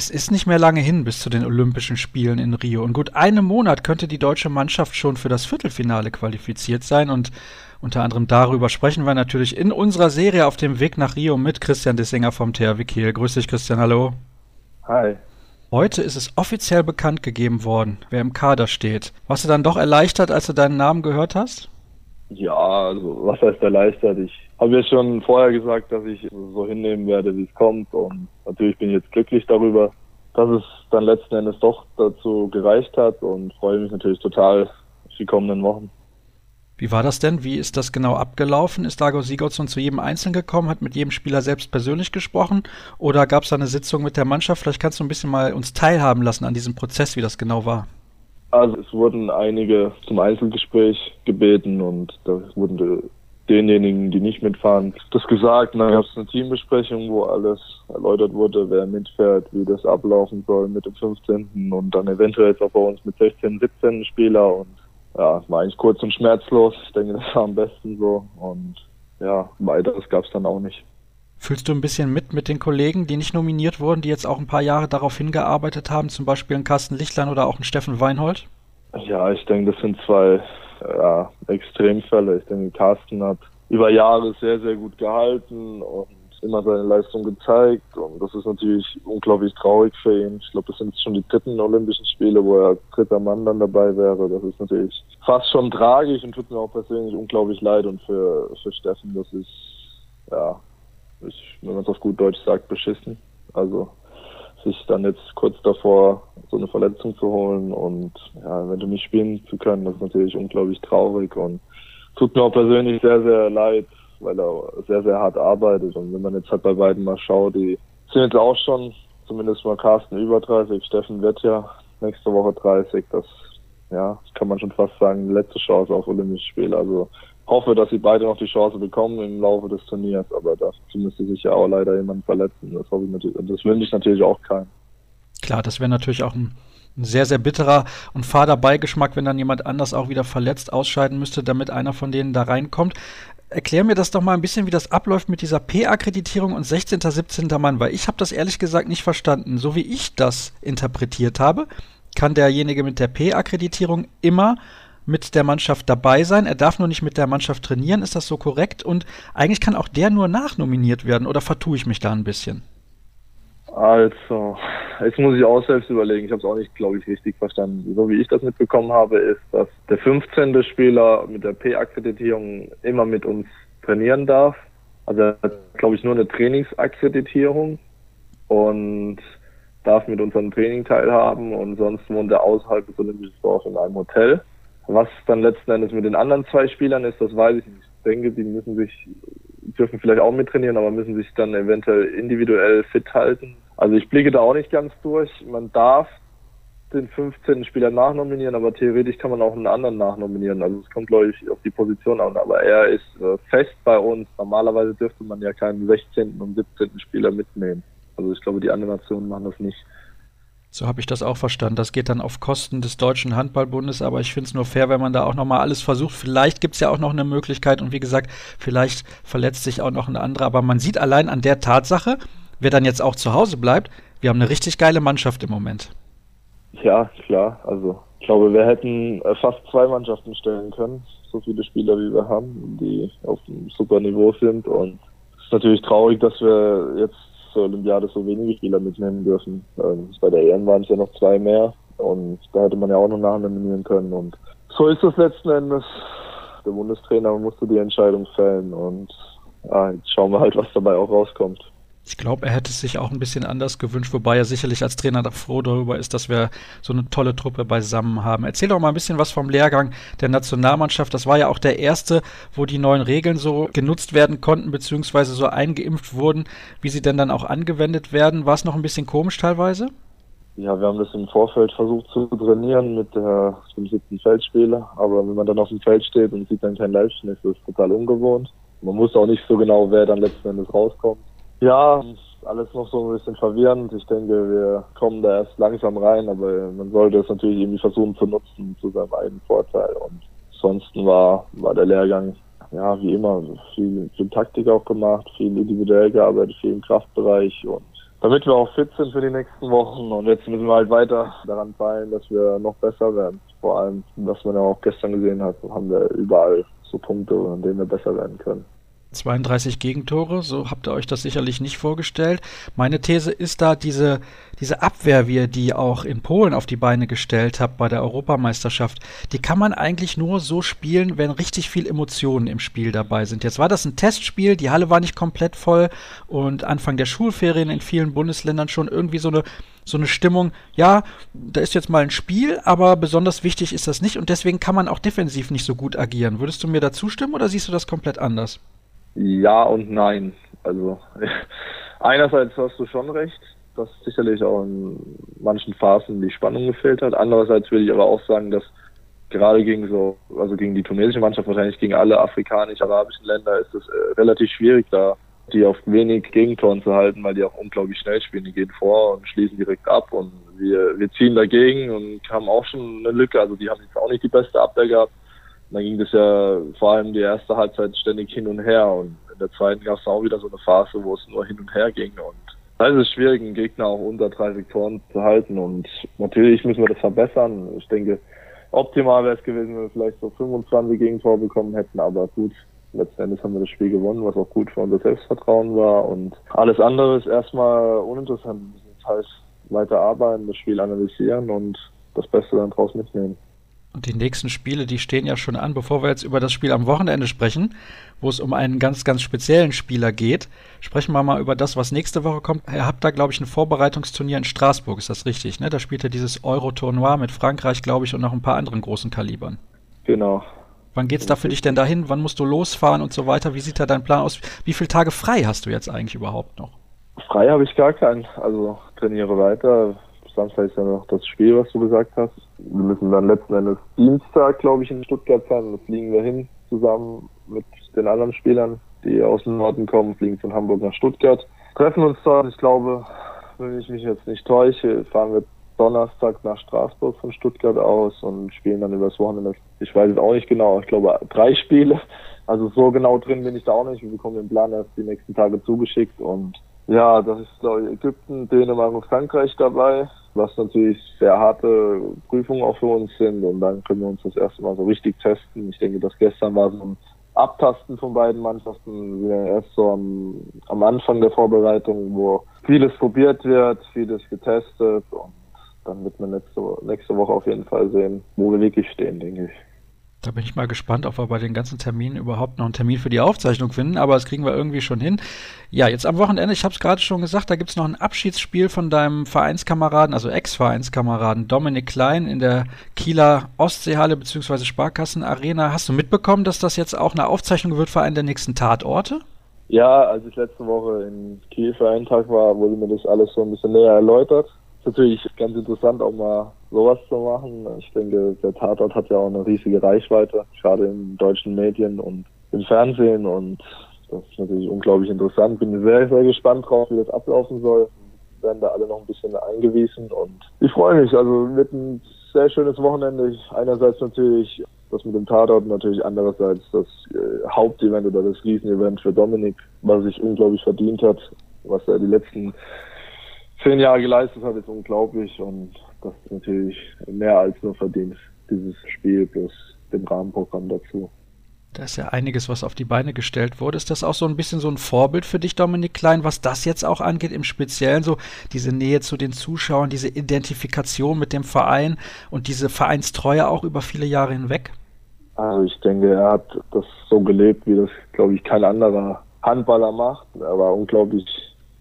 Es ist nicht mehr lange hin bis zu den Olympischen Spielen in Rio. In gut einem Monat könnte die deutsche Mannschaft schon für das Viertelfinale qualifiziert sein. Und unter anderem darüber sprechen wir natürlich in unserer Serie auf dem Weg nach Rio mit Christian Dissinger vom THW Kiel. Grüß dich, Christian. Hallo. Hi. Heute ist es offiziell bekannt gegeben worden, wer im Kader steht. Warst du dann doch erleichtert, als du deinen Namen gehört hast? Ja, also was heißt erleichtert? Ich habe ja schon vorher gesagt, dass ich so hinnehmen werde, wie es kommt. Und natürlich bin ich jetzt glücklich darüber, dass es dann letzten Endes doch dazu gereicht hat und freue mich natürlich total auf die kommenden Wochen. Wie war das denn? Wie ist das genau abgelaufen? Ist Dago Sigurdsson zu jedem Einzelnen gekommen, hat mit jedem Spieler selbst persönlich gesprochen oder gab es da eine Sitzung mit der Mannschaft? Vielleicht kannst du ein bisschen mal uns teilhaben lassen an diesem Prozess, wie das genau war. Also es wurden einige zum Einzelgespräch gebeten und da wurden denjenigen, die nicht mitfahren, das gesagt. Und dann gab es eine Teambesprechung, wo alles erläutert wurde, wer mitfährt, wie das ablaufen soll mit dem 15. und dann eventuell jetzt auch bei uns mit 16, 17 Spieler und ja, war eigentlich kurz und schmerzlos. Ich denke, das war am besten so und ja, weiteres gab es dann auch nicht. Fühlst du ein bisschen mit mit den Kollegen, die nicht nominiert wurden, die jetzt auch ein paar Jahre darauf hingearbeitet haben, zum Beispiel ein Carsten Lichtlein oder auch ein Steffen Weinhold? Ja, ich denke, das sind zwei ja, Extremfälle. Ich denke, Carsten hat über Jahre sehr, sehr gut gehalten und immer seine Leistung gezeigt. Und das ist natürlich unglaublich traurig für ihn. Ich glaube, das sind schon die dritten Olympischen Spiele, wo er als dritter Mann dann dabei wäre. Das ist natürlich fast schon tragisch und tut mir auch persönlich unglaublich leid. Und für, für Steffen, das ist, ja, ich, wenn man es auf gut Deutsch sagt, beschissen. Also sich dann jetzt kurz davor so eine Verletzung zu holen und ja, wenn du nicht spielen zu können, das ist natürlich unglaublich traurig und tut mir auch persönlich sehr, sehr leid, weil er sehr, sehr hart arbeitet. Und wenn man jetzt halt bei beiden mal schaut, die sind jetzt auch schon, zumindest mal Carsten über 30, Steffen wird ja nächste Woche 30, das ja, kann man schon fast sagen, letzte Chance auf Olympische Spiele. Also hoffe, dass sie beide noch die Chance bekommen im Laufe des Turniers, aber dazu müsste sich ja auch leider jemand verletzen. Das hoffe ich natürlich, das wünsche ich natürlich auch keinen. Klar, das wäre natürlich auch ein, ein, sehr, sehr bitterer und fader Beigeschmack, wenn dann jemand anders auch wieder verletzt ausscheiden müsste, damit einer von denen da reinkommt. Erklär mir das doch mal ein bisschen, wie das abläuft mit dieser P-Akkreditierung und 16., 17. Mann, weil ich habe das ehrlich gesagt nicht verstanden. So wie ich das interpretiert habe, kann derjenige mit der P-Akkreditierung immer mit der Mannschaft dabei sein. Er darf nur nicht mit der Mannschaft trainieren. Ist das so korrekt? Und eigentlich kann auch der nur nachnominiert werden. Oder vertue ich mich da ein bisschen? Also, jetzt muss ich auch selbst überlegen. Ich habe es auch nicht, glaube ich, richtig verstanden. So wie ich das mitbekommen habe, ist, dass der 15. Spieler mit der P-Akkreditierung immer mit uns trainieren darf. Also glaube ich, nur eine Trainingsakkreditierung und darf mit unserem Training teilhaben und sonst wohnt er außerhalb des Olympischen Dorfs in einem Hotel. Was dann letzten Endes mit den anderen zwei Spielern ist, das weiß ich nicht. Ich denke, die müssen sich, dürfen vielleicht auch mittrainieren, aber müssen sich dann eventuell individuell fit halten. Also ich blicke da auch nicht ganz durch. Man darf den 15. Spieler nachnominieren, aber theoretisch kann man auch einen anderen nachnominieren. Also es kommt, glaube ich, auf die Position an. Aber er ist äh, fest bei uns. Normalerweise dürfte man ja keinen 16. und 17. Spieler mitnehmen. Also ich glaube, die anderen Nationen machen das nicht. So habe ich das auch verstanden. Das geht dann auf Kosten des Deutschen Handballbundes, aber ich finde es nur fair, wenn man da auch nochmal alles versucht. Vielleicht gibt es ja auch noch eine Möglichkeit und wie gesagt, vielleicht verletzt sich auch noch ein anderer, aber man sieht allein an der Tatsache, wer dann jetzt auch zu Hause bleibt, wir haben eine richtig geile Mannschaft im Moment. Ja, klar. Also ich glaube, wir hätten äh, fast zwei Mannschaften stellen können, so viele Spieler wie wir haben, die auf einem super Niveau sind und es ist natürlich traurig, dass wir jetzt zur Olympiade so wenige Spieler mitnehmen dürfen. Ähm, bei der EM waren es ja noch zwei mehr und da hätte man ja auch noch nachnominieren können. Und so ist es letzten Endes. Der Bundestrainer musste die Entscheidung fällen und ja, jetzt schauen wir halt, was dabei auch rauskommt. Ich glaube, er hätte es sich auch ein bisschen anders gewünscht, wobei er sicherlich als Trainer froh darüber ist, dass wir so eine tolle Truppe beisammen haben. Erzähl doch mal ein bisschen was vom Lehrgang der Nationalmannschaft. Das war ja auch der erste, wo die neuen Regeln so genutzt werden konnten, beziehungsweise so eingeimpft wurden, wie sie denn dann auch angewendet werden. War es noch ein bisschen komisch teilweise? Ja, wir haben das im Vorfeld versucht zu trainieren mit der, dem siebten Feldspieler, aber wenn man dann auf dem Feld steht und sieht dann kein Livestream, ist das total ungewohnt. Man wusste auch nicht so genau, wer dann letzten Endes rauskommt. Ja, alles noch so ein bisschen verwirrend. Ich denke, wir kommen da erst langsam rein, aber man sollte es natürlich irgendwie versuchen zu nutzen zu seinem eigenen Vorteil. Und ansonsten war, war der Lehrgang, ja, wie immer, viel, viel Taktik auch gemacht, viel individuell gearbeitet, viel im Kraftbereich und damit wir auch fit sind für die nächsten Wochen. Und jetzt müssen wir halt weiter daran feilen, dass wir noch besser werden. Vor allem, was man ja auch gestern gesehen hat, haben wir überall so Punkte, an denen wir besser werden können. 32 Gegentore, so habt ihr euch das sicherlich nicht vorgestellt. Meine These ist da diese, diese Abwehr, wie ihr die auch in Polen auf die Beine gestellt habt bei der Europameisterschaft, die kann man eigentlich nur so spielen, wenn richtig viel Emotionen im Spiel dabei sind. Jetzt war das ein Testspiel, die Halle war nicht komplett voll und Anfang der Schulferien in vielen Bundesländern schon irgendwie so eine so eine Stimmung, ja, da ist jetzt mal ein Spiel, aber besonders wichtig ist das nicht und deswegen kann man auch defensiv nicht so gut agieren. Würdest du mir da zustimmen oder siehst du das komplett anders? Ja und nein. Also einerseits hast du schon recht, dass sicherlich auch in manchen Phasen die Spannung gefehlt hat. Andererseits würde ich aber auch sagen, dass gerade gegen so, also gegen die tunesische Mannschaft, wahrscheinlich gegen alle afrikanisch-arabischen Länder, ist es äh, relativ schwierig, da die auf wenig Gegentoren zu halten, weil die auch unglaublich schnell spielen. Die gehen vor und schließen direkt ab und wir, wir ziehen dagegen und haben auch schon eine Lücke. Also die haben jetzt auch nicht die beste Abwehr gehabt dann ging das ja vor allem die erste Halbzeit ständig hin und her und in der zweiten gab es auch wieder so eine Phase, wo es nur hin und her ging und da ist es schwierig, einen Gegner auch unter 30 Toren zu halten und natürlich müssen wir das verbessern. Ich denke, optimal wäre es gewesen, wenn wir vielleicht so 25 Gegentore bekommen hätten, aber gut, letzten Endes haben wir das Spiel gewonnen, was auch gut für unser Selbstvertrauen war und alles andere ist erstmal uninteressant. Müssen jetzt halt weiter arbeiten, das Spiel analysieren und das Beste dann draus mitnehmen. Und die nächsten Spiele, die stehen ja schon an. Bevor wir jetzt über das Spiel am Wochenende sprechen, wo es um einen ganz, ganz speziellen Spieler geht, sprechen wir mal über das, was nächste Woche kommt. Ihr habt da, glaube ich, ein Vorbereitungsturnier in Straßburg, ist das richtig? Ne? Da spielt ihr dieses Euro-Tournoi mit Frankreich, glaube ich, und noch ein paar anderen großen Kalibern. Genau. Wann geht's da für dich denn dahin? Wann musst du losfahren und so weiter? Wie sieht da dein Plan aus? Wie viele Tage frei hast du jetzt eigentlich überhaupt noch? Frei habe ich gar keinen. Also trainiere weiter, Samstag ist ja noch das Spiel, was du gesagt hast. Wir müssen dann letzten Endes Dienstag, glaube ich, in Stuttgart sein. Da fliegen wir hin zusammen mit den anderen Spielern, die aus dem Norden kommen, fliegen von Hamburg nach Stuttgart. Treffen uns dort. Ich glaube, wenn ich mich jetzt nicht täusche, fahren wir Donnerstag nach Straßburg von Stuttgart aus und spielen dann übers Wochenende. Ich weiß es auch nicht genau. Ich glaube, drei Spiele. Also so genau drin bin ich da auch nicht. Wir bekommen den Plan erst die nächsten Tage zugeschickt und ja, das ist, glaube ich, Ägypten, Dänemark und Frankreich dabei, was natürlich sehr harte Prüfungen auch für uns sind. Und dann können wir uns das erste Mal so richtig testen. Ich denke, das gestern war so ein Abtasten von beiden Mannschaften. Wir erst so am, am Anfang der Vorbereitung, wo vieles probiert wird, vieles getestet. Und dann wird man nächste, nächste Woche auf jeden Fall sehen, wo wir wirklich stehen, denke ich. Da bin ich mal gespannt, ob wir bei den ganzen Terminen überhaupt noch einen Termin für die Aufzeichnung finden, aber das kriegen wir irgendwie schon hin. Ja, jetzt am Wochenende, ich habe es gerade schon gesagt, da gibt es noch ein Abschiedsspiel von deinem Vereinskameraden, also Ex-Vereinskameraden Dominik Klein in der Kieler Ostseehalle bzw. Sparkassenarena. Hast du mitbekommen, dass das jetzt auch eine Aufzeichnung wird für einen der nächsten Tatorte? Ja, als ich letzte Woche in Kiel für einen Tag war, wurde mir das alles so ein bisschen näher erläutert. Ist natürlich ganz interessant, auch mal sowas zu machen. Ich denke, der Tatort hat ja auch eine riesige Reichweite, gerade in deutschen Medien und im Fernsehen und das ist natürlich unglaublich interessant. Bin sehr, sehr gespannt drauf, wie das ablaufen soll. Werden da alle noch ein bisschen eingewiesen und ich freue mich. Also wird ein sehr schönes Wochenende. Einerseits natürlich das mit dem Tatort, natürlich andererseits das äh, Hauptevent oder das Riesenevent für Dominik, was sich unglaublich verdient hat, was er die letzten zehn Jahre geleistet hat, ist unglaublich und das ist natürlich mehr als nur verdient, dieses Spiel plus dem Rahmenprogramm dazu. Da ist ja einiges, was auf die Beine gestellt wurde. Ist das auch so ein bisschen so ein Vorbild für dich, Dominik Klein, was das jetzt auch angeht, im Speziellen so diese Nähe zu den Zuschauern, diese Identifikation mit dem Verein und diese Vereinstreue auch über viele Jahre hinweg? Also ich denke, er hat das so gelebt, wie das, glaube ich, kein anderer Handballer macht. Er war unglaublich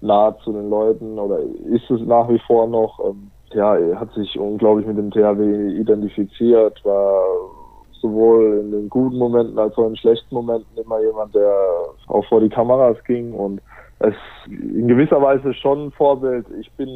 nah zu den Leuten oder ist es nach wie vor noch. Ähm, ja, er hat sich unglaublich mit dem THW identifiziert, war sowohl in den guten Momenten als auch in schlechten Momenten immer jemand, der auch vor die Kameras ging und es in gewisser Weise schon ein Vorbild. Ich bin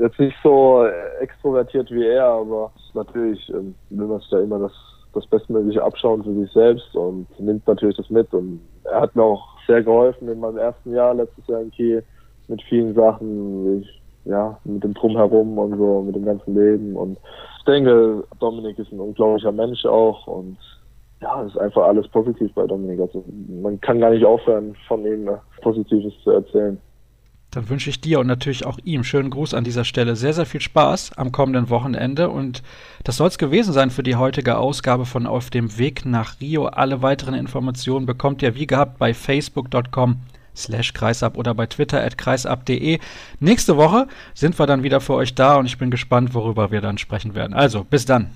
jetzt nicht so extrovertiert wie er, aber natürlich ähm, will man sich da immer das, das Bestmögliche abschauen für sich selbst und nimmt natürlich das mit. Und er hat mir auch sehr geholfen in meinem ersten Jahr letztes Jahr in Kiel mit vielen Sachen. Ich ja, mit dem Drumherum und so, mit dem ganzen Leben. Und ich denke, Dominik ist ein unglaublicher Mensch auch und ja, es ist einfach alles positiv bei Dominik. Also man kann gar nicht aufhören, von ihm Positives zu erzählen. Dann wünsche ich dir und natürlich auch ihm schönen Gruß an dieser Stelle. Sehr, sehr viel Spaß am kommenden Wochenende. Und das soll es gewesen sein für die heutige Ausgabe von Auf dem Weg nach Rio. Alle weiteren Informationen bekommt ihr wie gehabt bei facebook.com slash kreisab oder bei twitter at kreisab.de. Nächste Woche sind wir dann wieder für euch da und ich bin gespannt, worüber wir dann sprechen werden. Also, bis dann.